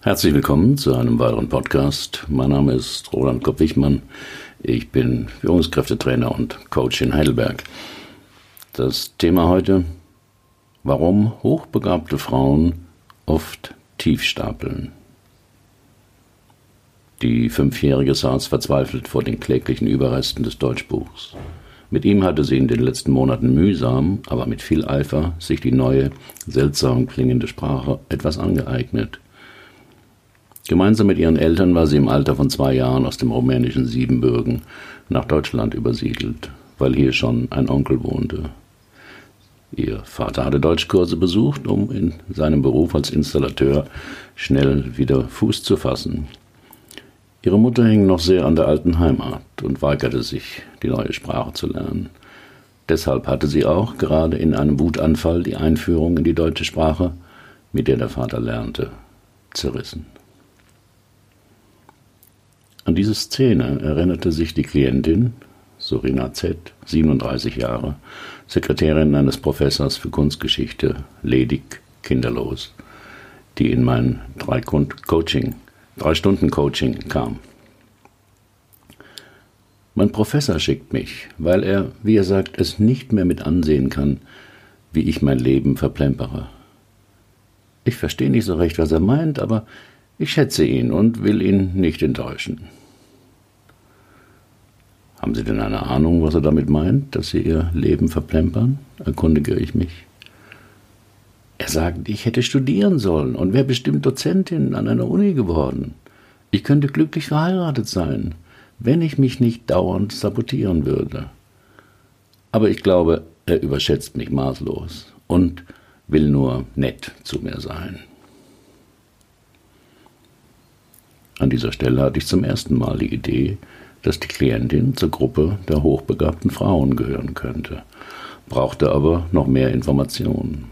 Herzlich willkommen zu einem weiteren Podcast. Mein Name ist Roland Kopp-Wichmann. Ich bin Führungskräftetrainer und Coach in Heidelberg. Das Thema heute, warum hochbegabte Frauen oft tief stapeln. Die Fünfjährige saß verzweifelt vor den kläglichen Überresten des Deutschbuchs. Mit ihm hatte sie in den letzten Monaten mühsam, aber mit viel Eifer sich die neue, seltsam klingende Sprache etwas angeeignet. Gemeinsam mit ihren Eltern war sie im Alter von zwei Jahren aus dem rumänischen Siebenbürgen nach Deutschland übersiedelt, weil hier schon ein Onkel wohnte. Ihr Vater hatte Deutschkurse besucht, um in seinem Beruf als Installateur schnell wieder Fuß zu fassen. Ihre Mutter hing noch sehr an der alten Heimat und weigerte sich, die neue Sprache zu lernen. Deshalb hatte sie auch gerade in einem Wutanfall die Einführung in die deutsche Sprache, mit der der Vater lernte, zerrissen. An diese Szene erinnerte sich die Klientin, Sorina Z., 37 Jahre, Sekretärin eines Professors für Kunstgeschichte, ledig, kinderlos, die in mein drei Coaching drei Coaching kam. Mein Professor schickt mich, weil er, wie er sagt, es nicht mehr mit ansehen kann, wie ich mein Leben verplempere. Ich verstehe nicht so recht, was er meint, aber ich schätze ihn und will ihn nicht enttäuschen. Haben Sie denn eine Ahnung, was er damit meint, dass Sie Ihr Leben verplempern? erkundige ich mich. Er sagt, ich hätte studieren sollen und wäre bestimmt Dozentin an einer Uni geworden. Ich könnte glücklich verheiratet sein, wenn ich mich nicht dauernd sabotieren würde. Aber ich glaube, er überschätzt mich maßlos und will nur nett zu mir sein. An dieser Stelle hatte ich zum ersten Mal die Idee, dass die Klientin zur Gruppe der hochbegabten Frauen gehören könnte, brauchte aber noch mehr Informationen.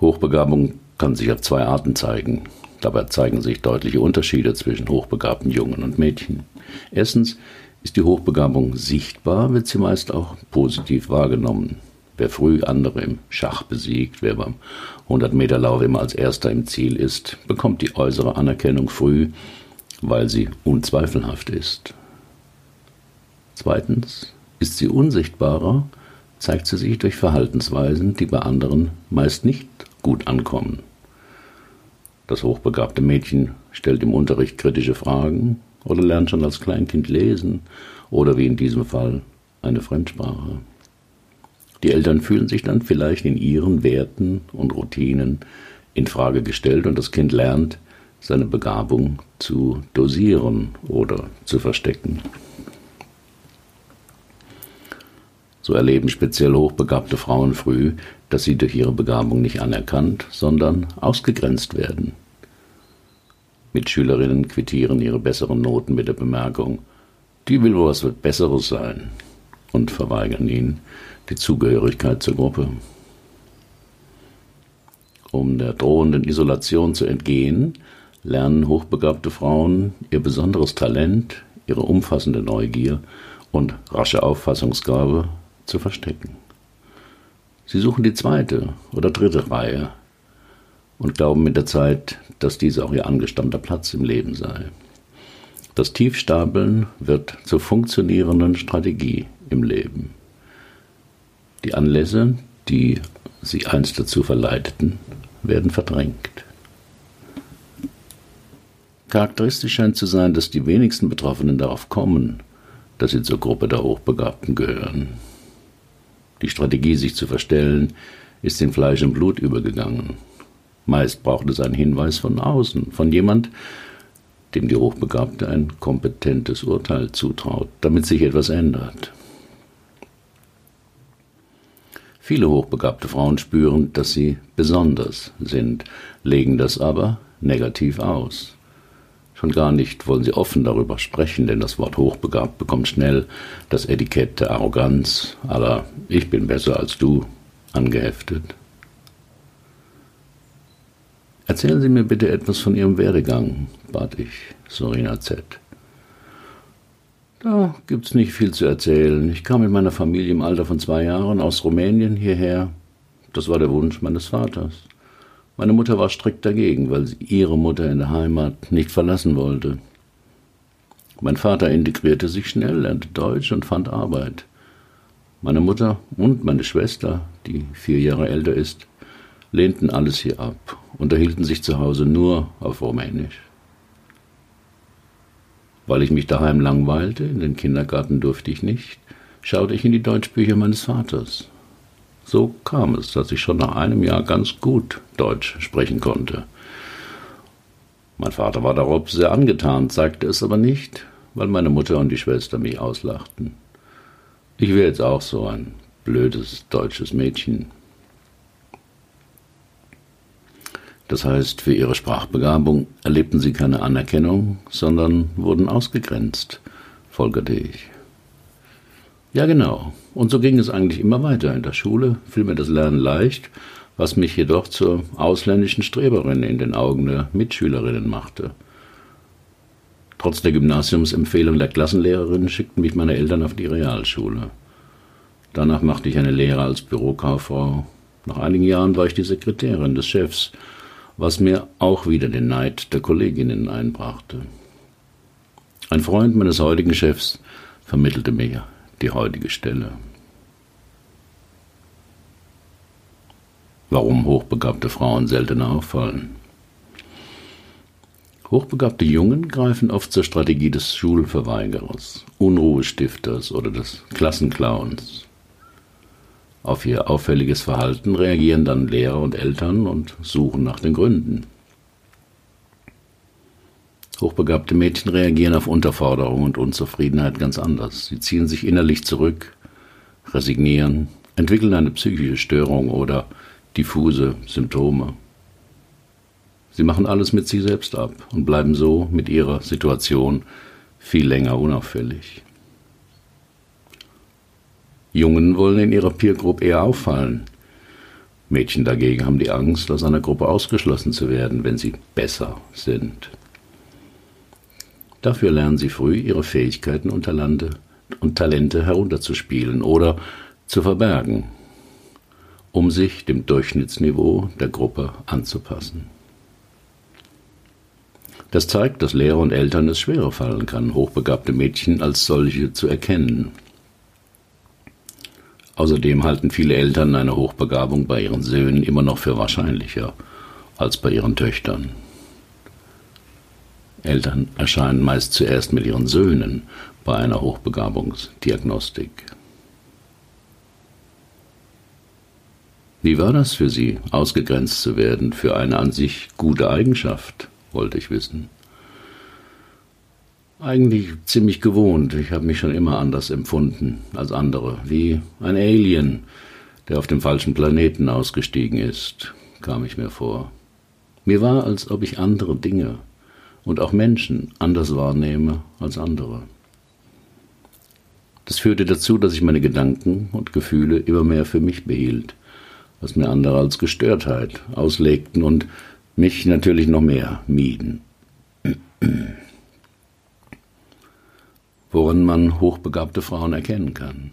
Hochbegabung kann sich auf zwei Arten zeigen. Dabei zeigen sich deutliche Unterschiede zwischen hochbegabten Jungen und Mädchen. Erstens ist die Hochbegabung sichtbar, wird sie meist auch positiv wahrgenommen. Wer früh andere im Schach besiegt, wer beim 100-Meter-Lauf immer als Erster im Ziel ist, bekommt die äußere Anerkennung früh, weil sie unzweifelhaft ist. Zweitens ist sie unsichtbarer, zeigt sie sich durch Verhaltensweisen, die bei anderen meist nicht gut ankommen. Das hochbegabte Mädchen stellt im Unterricht kritische Fragen oder lernt schon als Kleinkind lesen oder wie in diesem Fall eine Fremdsprache. Die Eltern fühlen sich dann vielleicht in ihren Werten und Routinen in Frage gestellt und das Kind lernt, seine Begabung zu dosieren oder zu verstecken. So erleben speziell hochbegabte Frauen früh, dass sie durch ihre Begabung nicht anerkannt, sondern ausgegrenzt werden. Mitschülerinnen quittieren ihre besseren Noten mit der Bemerkung, die will was Besseres sein und verweigern ihnen die Zugehörigkeit zur Gruppe. Um der drohenden Isolation zu entgehen, lernen hochbegabte Frauen ihr besonderes Talent, ihre umfassende Neugier und rasche Auffassungsgabe zu verstecken. Sie suchen die zweite oder dritte Reihe und glauben mit der Zeit, dass dies auch ihr angestammter Platz im Leben sei. Das Tiefstapeln wird zur funktionierenden Strategie im Leben. Die Anlässe, die sie einst dazu verleiteten, werden verdrängt. Charakteristisch scheint zu sein, dass die wenigsten Betroffenen darauf kommen, dass sie zur Gruppe der Hochbegabten gehören. Die Strategie, sich zu verstellen, ist in Fleisch und Blut übergegangen. Meist braucht es einen Hinweis von außen, von jemand, dem die Hochbegabte ein kompetentes Urteil zutraut, damit sich etwas ändert. Viele hochbegabte Frauen spüren, dass sie besonders sind, legen das aber negativ aus. Schon gar nicht wollen sie offen darüber sprechen, denn das Wort hochbegabt bekommt schnell das Etikett der Arroganz aller Ich bin besser als du angeheftet. Erzählen Sie mir bitte etwas von Ihrem Werdegang, bat ich Sorina Z. Da gibt's nicht viel zu erzählen. Ich kam mit meiner Familie im Alter von zwei Jahren aus Rumänien hierher. Das war der Wunsch meines Vaters. Meine Mutter war strikt dagegen, weil sie ihre Mutter in der Heimat nicht verlassen wollte. Mein Vater integrierte sich schnell, lernte Deutsch und fand Arbeit. Meine Mutter und meine Schwester, die vier Jahre älter ist, lehnten alles hier ab, unterhielten sich zu Hause nur auf Rumänisch. Weil ich mich daheim langweilte, in den Kindergarten durfte ich nicht, schaute ich in die Deutschbücher meines Vaters. So kam es, dass ich schon nach einem Jahr ganz gut Deutsch sprechen konnte. Mein Vater war darauf sehr angetan, sagte es aber nicht, weil meine Mutter und die Schwester mich auslachten. Ich wäre jetzt auch so ein blödes deutsches Mädchen. Das heißt, für ihre Sprachbegabung erlebten sie keine Anerkennung, sondern wurden ausgegrenzt, folgerte ich. Ja, genau. Und so ging es eigentlich immer weiter. In der Schule fiel mir das Lernen leicht, was mich jedoch zur ausländischen Streberin in den Augen der Mitschülerinnen machte. Trotz der Gymnasiumsempfehlung der Klassenlehrerin schickten mich meine Eltern auf die Realschule. Danach machte ich eine Lehre als Bürokauffrau. Nach einigen Jahren war ich die Sekretärin des Chefs, was mir auch wieder den Neid der Kolleginnen einbrachte. Ein Freund meines heutigen Chefs vermittelte mir die heutige Stelle. Warum hochbegabte Frauen seltener auffallen. Hochbegabte Jungen greifen oft zur Strategie des Schulverweigerers, Unruhestifters oder des Klassenclowns. Auf ihr auffälliges Verhalten reagieren dann Lehrer und Eltern und suchen nach den Gründen. Hochbegabte Mädchen reagieren auf Unterforderung und Unzufriedenheit ganz anders. Sie ziehen sich innerlich zurück, resignieren, entwickeln eine psychische Störung oder diffuse Symptome. Sie machen alles mit sich selbst ab und bleiben so mit ihrer Situation viel länger unauffällig. Jungen wollen in ihrer Peer Group eher auffallen. Mädchen dagegen haben die Angst, aus einer Gruppe ausgeschlossen zu werden, wenn sie besser sind. Dafür lernen sie früh, ihre Fähigkeiten und Talente, und Talente herunterzuspielen oder zu verbergen, um sich dem Durchschnittsniveau der Gruppe anzupassen. Das zeigt, dass Lehrer und Eltern es schwerer fallen kann, hochbegabte Mädchen als solche zu erkennen. Außerdem halten viele Eltern eine Hochbegabung bei ihren Söhnen immer noch für wahrscheinlicher als bei ihren Töchtern. Eltern erscheinen meist zuerst mit ihren Söhnen bei einer Hochbegabungsdiagnostik. Wie war das für Sie, ausgegrenzt zu werden für eine an sich gute Eigenschaft, wollte ich wissen. Eigentlich ziemlich gewohnt, ich habe mich schon immer anders empfunden als andere, wie ein Alien, der auf dem falschen Planeten ausgestiegen ist, kam ich mir vor. Mir war, als ob ich andere Dinge, und auch Menschen anders wahrnehme als andere. Das führte dazu, dass ich meine Gedanken und Gefühle immer mehr für mich behielt, was mir andere als Gestörtheit auslegten und mich natürlich noch mehr mieden. Woran man hochbegabte Frauen erkennen kann.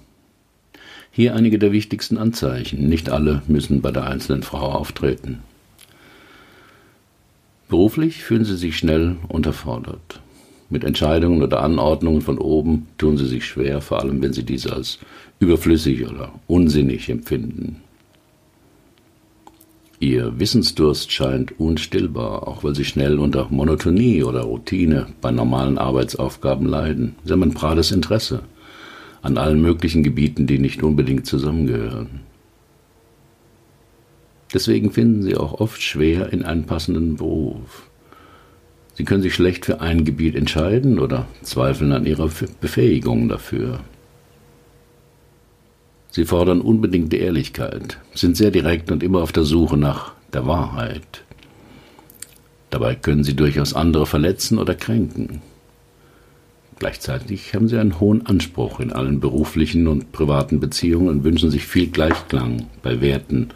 Hier einige der wichtigsten Anzeichen. Nicht alle müssen bei der einzelnen Frau auftreten. Beruflich fühlen sie sich schnell unterfordert. Mit Entscheidungen oder Anordnungen von oben tun sie sich schwer, vor allem wenn sie diese als überflüssig oder unsinnig empfinden. Ihr Wissensdurst scheint unstillbar, auch weil sie schnell unter Monotonie oder Routine bei normalen Arbeitsaufgaben leiden. Sie haben ein prades Interesse an allen möglichen Gebieten, die nicht unbedingt zusammengehören. Deswegen finden sie auch oft schwer in einen passenden Beruf. Sie können sich schlecht für ein Gebiet entscheiden oder zweifeln an ihrer Befähigung dafür. Sie fordern unbedingte Ehrlichkeit, sind sehr direkt und immer auf der Suche nach der Wahrheit. Dabei können sie durchaus andere verletzen oder kränken. Gleichzeitig haben sie einen hohen Anspruch in allen beruflichen und privaten Beziehungen und wünschen sich viel Gleichklang bei Werten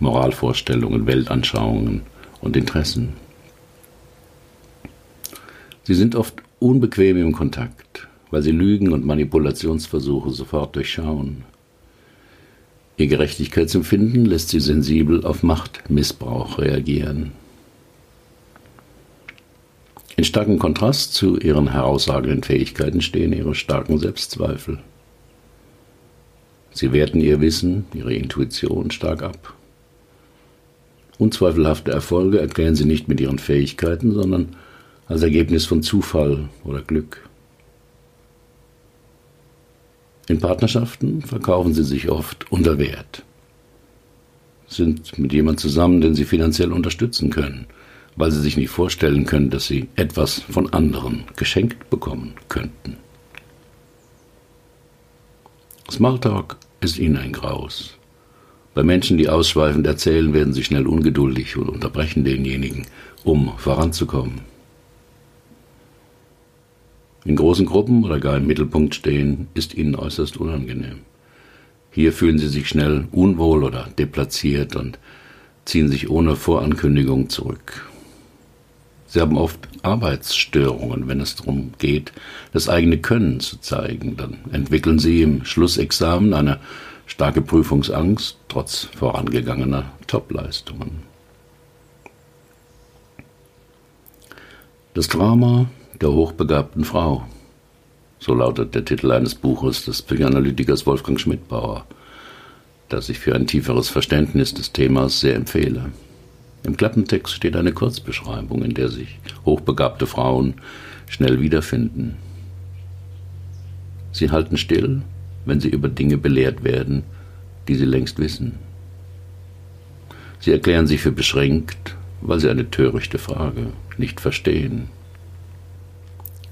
Moralvorstellungen, Weltanschauungen und Interessen. Sie sind oft unbequem im Kontakt, weil sie Lügen und Manipulationsversuche sofort durchschauen. Ihr Gerechtigkeitsempfinden lässt sie sensibel auf Machtmissbrauch reagieren. In starkem Kontrast zu ihren herausragenden Fähigkeiten stehen ihre starken Selbstzweifel. Sie werten ihr Wissen, ihre Intuition stark ab. Unzweifelhafte Erfolge erklären sie nicht mit ihren Fähigkeiten, sondern als Ergebnis von Zufall oder Glück. In Partnerschaften verkaufen sie sich oft unter Wert, sind mit jemand zusammen, den sie finanziell unterstützen können – weil sie sich nicht vorstellen können, dass sie etwas von anderen geschenkt bekommen könnten. Smalltalk ist ihnen ein Graus. Bei Menschen, die ausschweifend erzählen, werden sie schnell ungeduldig und unterbrechen denjenigen, um voranzukommen. In großen Gruppen oder gar im Mittelpunkt stehen, ist ihnen äußerst unangenehm. Hier fühlen sie sich schnell unwohl oder deplatziert und ziehen sich ohne Vorankündigung zurück. Sie haben oft Arbeitsstörungen, wenn es darum geht, das eigene Können zu zeigen. Dann entwickeln Sie im Schlussexamen eine starke Prüfungsangst, trotz vorangegangener Topleistungen. Das Drama der hochbegabten Frau. So lautet der Titel eines Buches des Psychoanalytikers Wolfgang Schmidbauer, das ich für ein tieferes Verständnis des Themas sehr empfehle. Im Klappentext steht eine Kurzbeschreibung, in der sich hochbegabte Frauen schnell wiederfinden. Sie halten still, wenn sie über Dinge belehrt werden, die sie längst wissen. Sie erklären sich für beschränkt, weil sie eine törichte Frage nicht verstehen.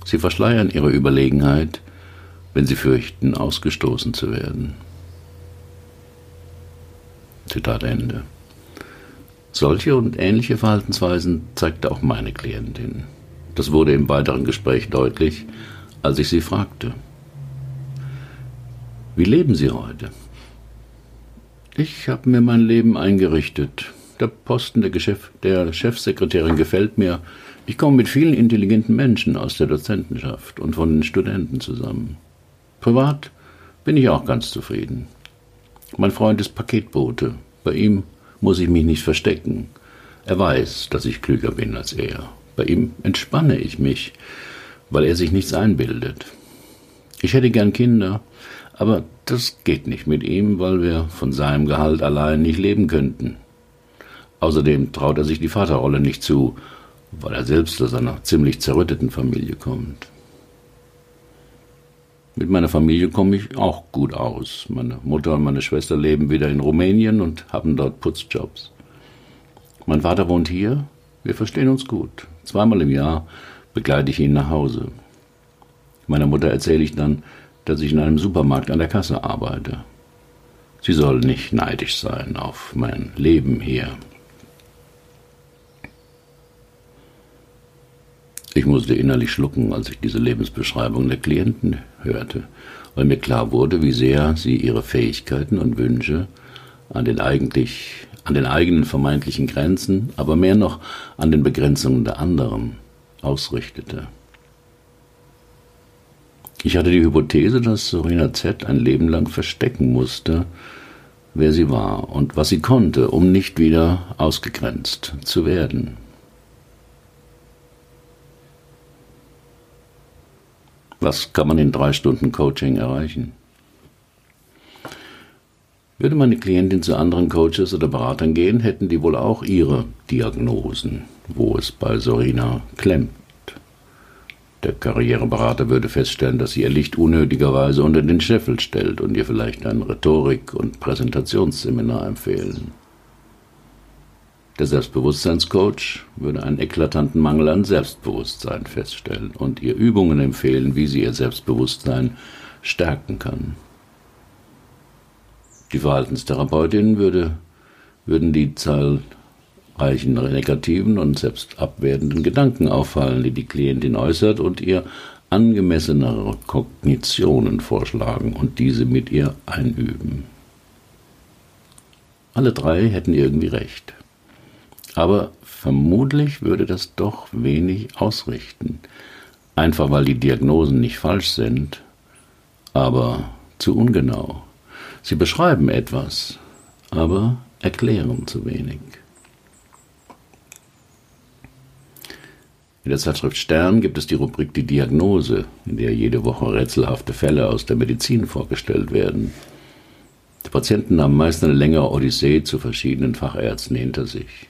Sie verschleiern ihre Überlegenheit, wenn sie fürchten, ausgestoßen zu werden. Zitat Ende. Solche und ähnliche Verhaltensweisen zeigte auch meine Klientin. Das wurde im weiteren Gespräch deutlich, als ich sie fragte. Wie leben Sie heute? Ich habe mir mein Leben eingerichtet. Der Posten der, Geschäf der Chefsekretärin gefällt mir. Ich komme mit vielen intelligenten Menschen aus der Dozentenschaft und von den Studenten zusammen. Privat bin ich auch ganz zufrieden. Mein Freund ist Paketbote. Bei ihm muss ich mich nicht verstecken. Er weiß, dass ich klüger bin als er. Bei ihm entspanne ich mich, weil er sich nichts einbildet. Ich hätte gern Kinder, aber das geht nicht mit ihm, weil wir von seinem Gehalt allein nicht leben könnten. Außerdem traut er sich die Vaterrolle nicht zu, weil er selbst aus einer ziemlich zerrütteten Familie kommt. Mit meiner Familie komme ich auch gut aus. Meine Mutter und meine Schwester leben wieder in Rumänien und haben dort Putzjobs. Mein Vater wohnt hier. Wir verstehen uns gut. Zweimal im Jahr begleite ich ihn nach Hause. Meiner Mutter erzähle ich dann, dass ich in einem Supermarkt an der Kasse arbeite. Sie soll nicht neidisch sein auf mein Leben hier. Ich musste innerlich schlucken, als ich diese Lebensbeschreibung der Klienten hörte, weil mir klar wurde, wie sehr sie ihre Fähigkeiten und Wünsche an den eigentlich an den eigenen vermeintlichen Grenzen, aber mehr noch an den Begrenzungen der anderen ausrichtete. Ich hatte die Hypothese, dass Sorina Z ein Leben lang verstecken musste, wer sie war und was sie konnte, um nicht wieder ausgegrenzt zu werden. Was kann man in drei Stunden Coaching erreichen? Würde meine Klientin zu anderen Coaches oder Beratern gehen, hätten die wohl auch ihre Diagnosen, wo es bei Sorina klemmt. Der Karriereberater würde feststellen, dass sie ihr Licht unnötigerweise unter den Scheffel stellt und ihr vielleicht ein Rhetorik- und Präsentationsseminar empfehlen. Der Selbstbewusstseinscoach würde einen eklatanten Mangel an Selbstbewusstsein feststellen und ihr Übungen empfehlen, wie sie ihr Selbstbewusstsein stärken kann. Die Verhaltenstherapeutin würde, würden die zahlreichen negativen und selbst abwertenden Gedanken auffallen, die die Klientin äußert und ihr angemessenere Kognitionen vorschlagen und diese mit ihr einüben. Alle drei hätten irgendwie recht. Aber vermutlich würde das doch wenig ausrichten. Einfach weil die Diagnosen nicht falsch sind, aber zu ungenau. Sie beschreiben etwas, aber erklären zu wenig. In der Zeitschrift Stern gibt es die Rubrik Die Diagnose, in der jede Woche rätselhafte Fälle aus der Medizin vorgestellt werden. Die Patienten haben meist eine längere Odyssee zu verschiedenen Fachärzten hinter sich,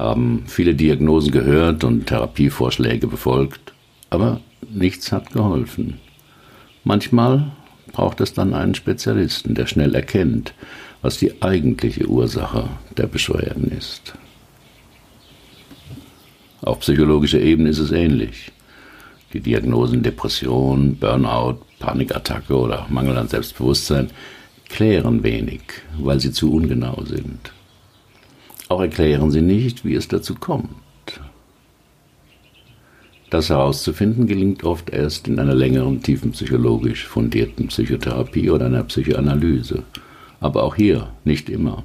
haben viele Diagnosen gehört und Therapievorschläge befolgt, aber nichts hat geholfen. Manchmal braucht es dann einen Spezialisten, der schnell erkennt, was die eigentliche Ursache der Beschwerden ist. Auf psychologischer Ebene ist es ähnlich. Die Diagnosen Depression, Burnout, Panikattacke oder Mangel an Selbstbewusstsein klären wenig, weil sie zu ungenau sind. Auch erklären sie nicht, wie es dazu kommt. Das herauszufinden gelingt oft erst in einer längeren, tiefenpsychologisch fundierten Psychotherapie oder einer Psychoanalyse. Aber auch hier nicht immer.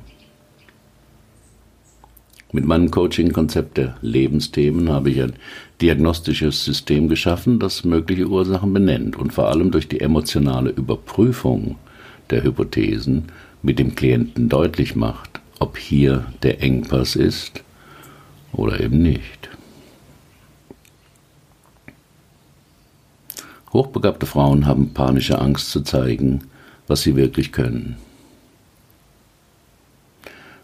Mit meinem Coaching-Konzept der Lebensthemen habe ich ein diagnostisches System geschaffen, das mögliche Ursachen benennt und vor allem durch die emotionale Überprüfung der Hypothesen mit dem Klienten deutlich macht, ob hier der Engpass ist oder eben nicht. Hochbegabte Frauen haben panische Angst zu zeigen, was sie wirklich können.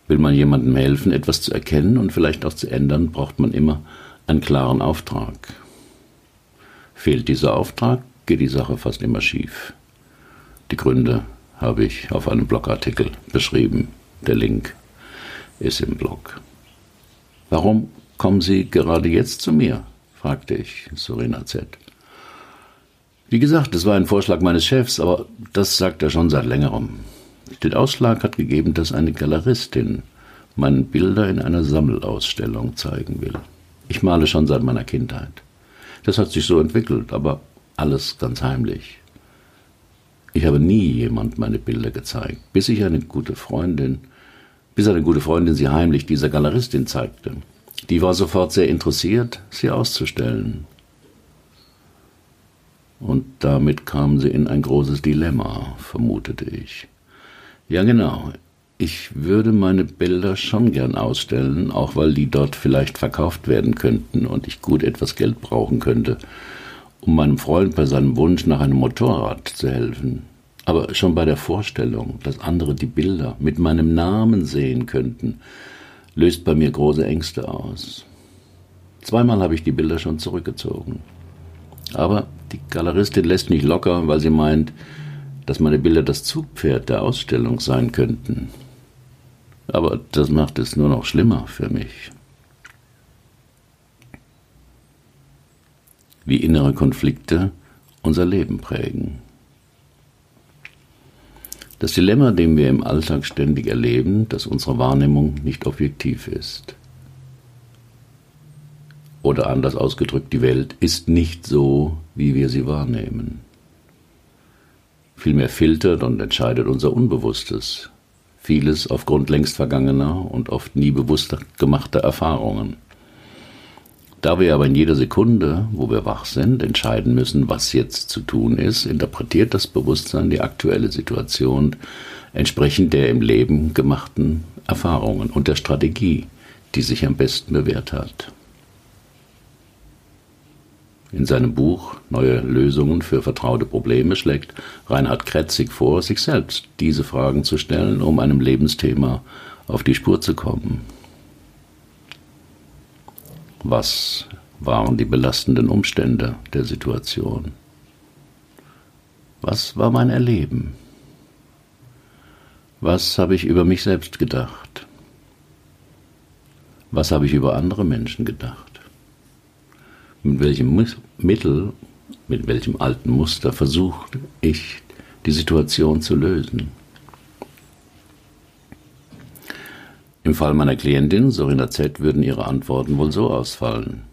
Will man jemandem helfen, etwas zu erkennen und vielleicht auch zu ändern, braucht man immer einen klaren Auftrag. Fehlt dieser Auftrag, geht die Sache fast immer schief. Die Gründe habe ich auf einem Blogartikel beschrieben. Der Link ist im Blog. Warum kommen Sie gerade jetzt zu mir? fragte ich Sorina Z. Wie gesagt, es war ein Vorschlag meines Chefs, aber das sagt er schon seit längerem. Den Ausschlag hat gegeben, dass eine Galeristin meine Bilder in einer Sammelausstellung zeigen will. Ich male schon seit meiner Kindheit. Das hat sich so entwickelt, aber alles ganz heimlich. Ich habe nie jemand meine Bilder gezeigt, bis ich eine gute Freundin, bis eine gute Freundin sie heimlich dieser Galeristin zeigte. Die war sofort sehr interessiert, sie auszustellen. Und damit kam sie in ein großes Dilemma, vermutete ich. Ja, genau. Ich würde meine Bilder schon gern ausstellen, auch weil die dort vielleicht verkauft werden könnten und ich gut etwas Geld brauchen könnte, um meinem Freund bei seinem Wunsch nach einem Motorrad zu helfen. Aber schon bei der Vorstellung, dass andere die Bilder mit meinem Namen sehen könnten, löst bei mir große Ängste aus. Zweimal habe ich die Bilder schon zurückgezogen. Aber die Galeristin lässt nicht locker, weil sie meint, dass meine Bilder das Zugpferd der Ausstellung sein könnten. Aber das macht es nur noch schlimmer für mich. Wie innere Konflikte unser Leben prägen. Das Dilemma, dem wir im Alltag ständig erleben, dass unsere Wahrnehmung nicht objektiv ist. Oder anders ausgedrückt, die Welt ist nicht so, wie wir sie wahrnehmen. Vielmehr filtert und entscheidet unser Unbewusstes, vieles aufgrund längst vergangener und oft nie bewusst gemachter Erfahrungen. Da wir aber in jeder Sekunde, wo wir wach sind, entscheiden müssen, was jetzt zu tun ist, interpretiert das Bewusstsein die aktuelle Situation entsprechend der im Leben gemachten Erfahrungen und der Strategie, die sich am besten bewährt hat. In seinem Buch Neue Lösungen für vertraute Probleme schlägt Reinhard Kretzig vor, sich selbst diese Fragen zu stellen, um einem Lebensthema auf die Spur zu kommen. Was waren die belastenden Umstände der Situation? Was war mein Erleben? Was habe ich über mich selbst gedacht? Was habe ich über andere Menschen gedacht? mit welchem Mittel, mit welchem alten Muster versuche ich, die Situation zu lösen. Im Fall meiner Klientin, Sorina Z., würden ihre Antworten wohl so ausfallen.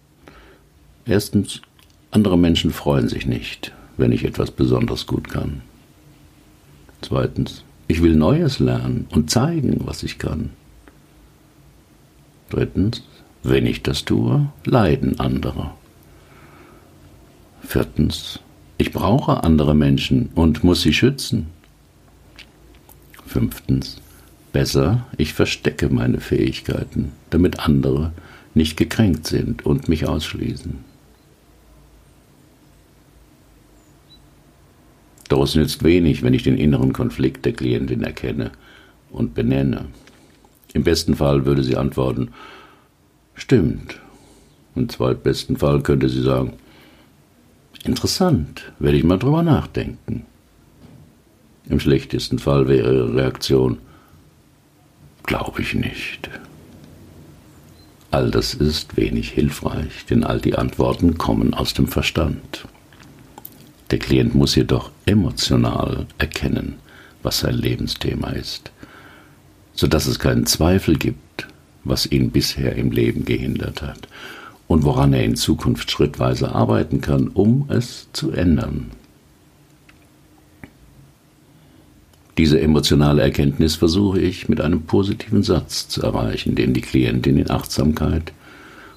Erstens, andere Menschen freuen sich nicht, wenn ich etwas besonders gut kann. Zweitens, ich will Neues lernen und zeigen, was ich kann. Drittens, wenn ich das tue, leiden andere. Viertens, ich brauche andere Menschen und muss sie schützen. Fünftens. Besser, ich verstecke meine Fähigkeiten, damit andere nicht gekränkt sind und mich ausschließen. Es nützt wenig, wenn ich den inneren Konflikt der Klientin erkenne und benenne. Im besten Fall würde sie antworten, stimmt. Im zweitbesten Fall könnte sie sagen, interessant, werde ich mal drüber nachdenken. Im schlechtesten Fall wäre ihre Reaktion, glaube ich nicht. All das ist wenig hilfreich, denn all die Antworten kommen aus dem Verstand. Der Klient muss jedoch emotional erkennen, was sein Lebensthema ist, so dass es keinen Zweifel gibt, was ihn bisher im Leben gehindert hat und woran er in Zukunft schrittweise arbeiten kann, um es zu ändern. Diese emotionale Erkenntnis versuche ich mit einem positiven Satz zu erreichen, den die Klientin in Achtsamkeit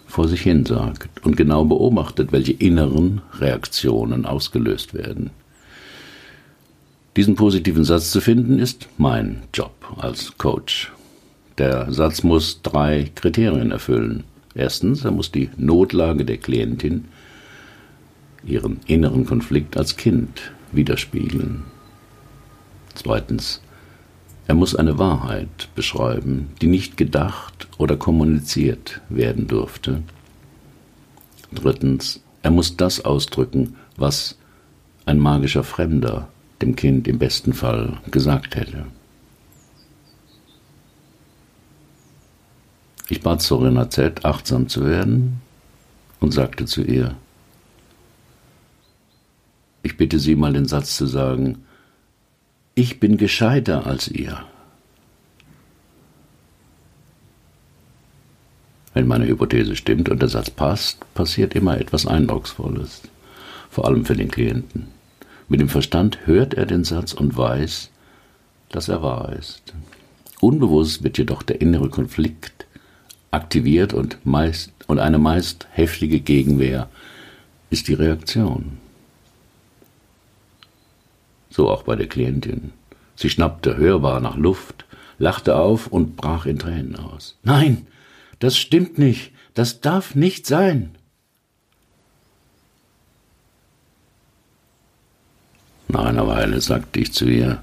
vor sich hin sagt und genau beobachtet, welche inneren Reaktionen ausgelöst werden. Diesen positiven Satz zu finden, ist mein Job als Coach. Der Satz muss drei Kriterien erfüllen. Erstens, er muss die Notlage der Klientin, ihren inneren Konflikt als Kind widerspiegeln. Zweitens, er muss eine Wahrheit beschreiben, die nicht gedacht oder kommuniziert werden durfte. Drittens, er muss das ausdrücken, was ein magischer Fremder dem Kind im besten Fall gesagt hätte. Ich bat Sorina Z., achtsam zu werden und sagte zu ihr, ich bitte Sie mal den Satz zu sagen, ich bin gescheiter als ihr. Wenn meine Hypothese stimmt und der Satz passt, passiert immer etwas Eindrucksvolles, vor allem für den Klienten. Mit dem Verstand hört er den Satz und weiß, dass er wahr ist. Unbewusst wird jedoch der innere Konflikt aktiviert und, meist, und eine meist heftige Gegenwehr ist die Reaktion. So auch bei der Klientin. Sie schnappte hörbar nach Luft, lachte auf und brach in Tränen aus. Nein, das stimmt nicht, das darf nicht sein. Nach einer Weile sagte ich zu ihr,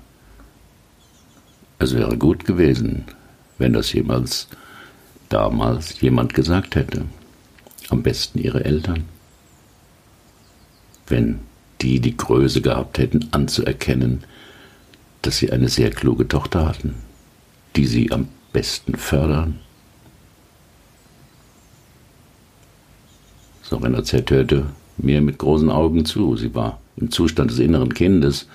es wäre gut gewesen, wenn das jemals damals jemand gesagt hätte. Am besten ihre Eltern. Wenn die die Größe gehabt hätten, anzuerkennen, dass sie eine sehr kluge Tochter hatten, die sie am besten fördern. Sorena Z hörte mir mit großen Augen zu. Sie war im Zustand des inneren Kindes,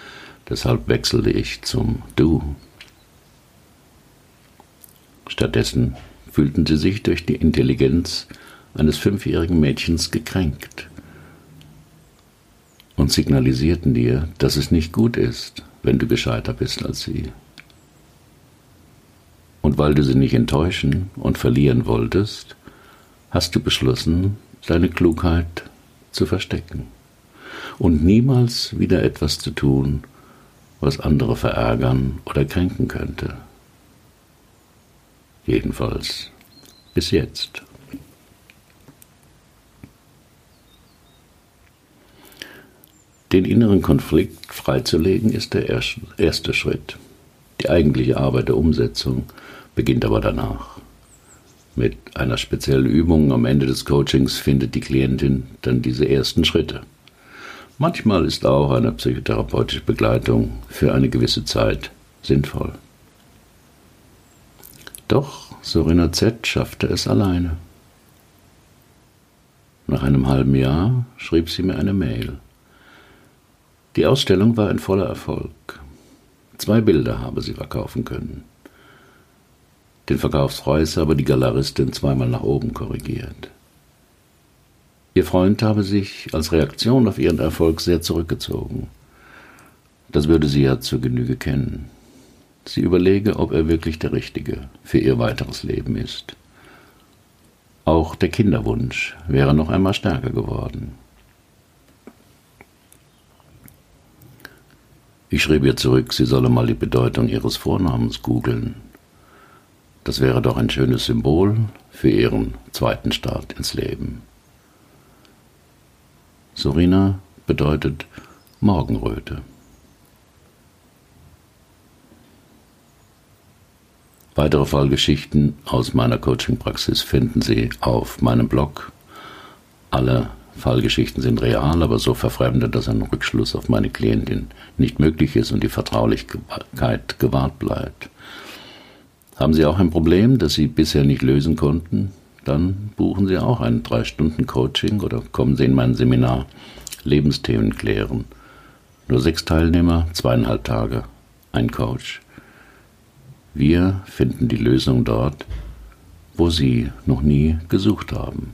deshalb wechselte ich zum Du. Stattdessen fühlten sie sich durch die Intelligenz eines fünfjährigen Mädchens gekränkt und signalisierten dir, dass es nicht gut ist, wenn du gescheiter bist als sie. Und weil du sie nicht enttäuschen und verlieren wolltest, hast du beschlossen, deine Klugheit zu verstecken und niemals wieder etwas zu tun, was andere verärgern oder kränken könnte. Jedenfalls bis jetzt. Den inneren Konflikt freizulegen ist der erste Schritt. Die eigentliche Arbeit der Umsetzung beginnt aber danach. Mit einer speziellen Übung am Ende des Coachings findet die Klientin dann diese ersten Schritte. Manchmal ist auch eine psychotherapeutische Begleitung für eine gewisse Zeit sinnvoll. Doch Sorina Z schaffte es alleine. Nach einem halben Jahr schrieb sie mir eine Mail. Die Ausstellung war ein voller Erfolg. Zwei Bilder habe sie verkaufen können. Den Verkaufspreis habe die Galeristin zweimal nach oben korrigiert. Ihr Freund habe sich als Reaktion auf ihren Erfolg sehr zurückgezogen. Das würde sie ja zur Genüge kennen. Sie überlege, ob er wirklich der Richtige für ihr weiteres Leben ist. Auch der Kinderwunsch wäre noch einmal stärker geworden. Ich schrieb ihr zurück, sie solle mal die Bedeutung ihres Vornamens googeln. Das wäre doch ein schönes Symbol für ihren zweiten Start ins Leben. Sorina bedeutet Morgenröte. Weitere Fallgeschichten aus meiner Coachingpraxis finden Sie auf meinem Blog. Alle Fallgeschichten sind real, aber so verfremdet, dass ein Rückschluss auf meine Klientin nicht möglich ist und die Vertraulichkeit gewahrt bleibt. Haben Sie auch ein Problem, das Sie bisher nicht lösen konnten? Dann buchen Sie auch ein 3-Stunden-Coaching oder kommen Sie in mein Seminar Lebensthemen klären. Nur sechs Teilnehmer, zweieinhalb Tage, ein Coach. Wir finden die Lösung dort, wo Sie noch nie gesucht haben.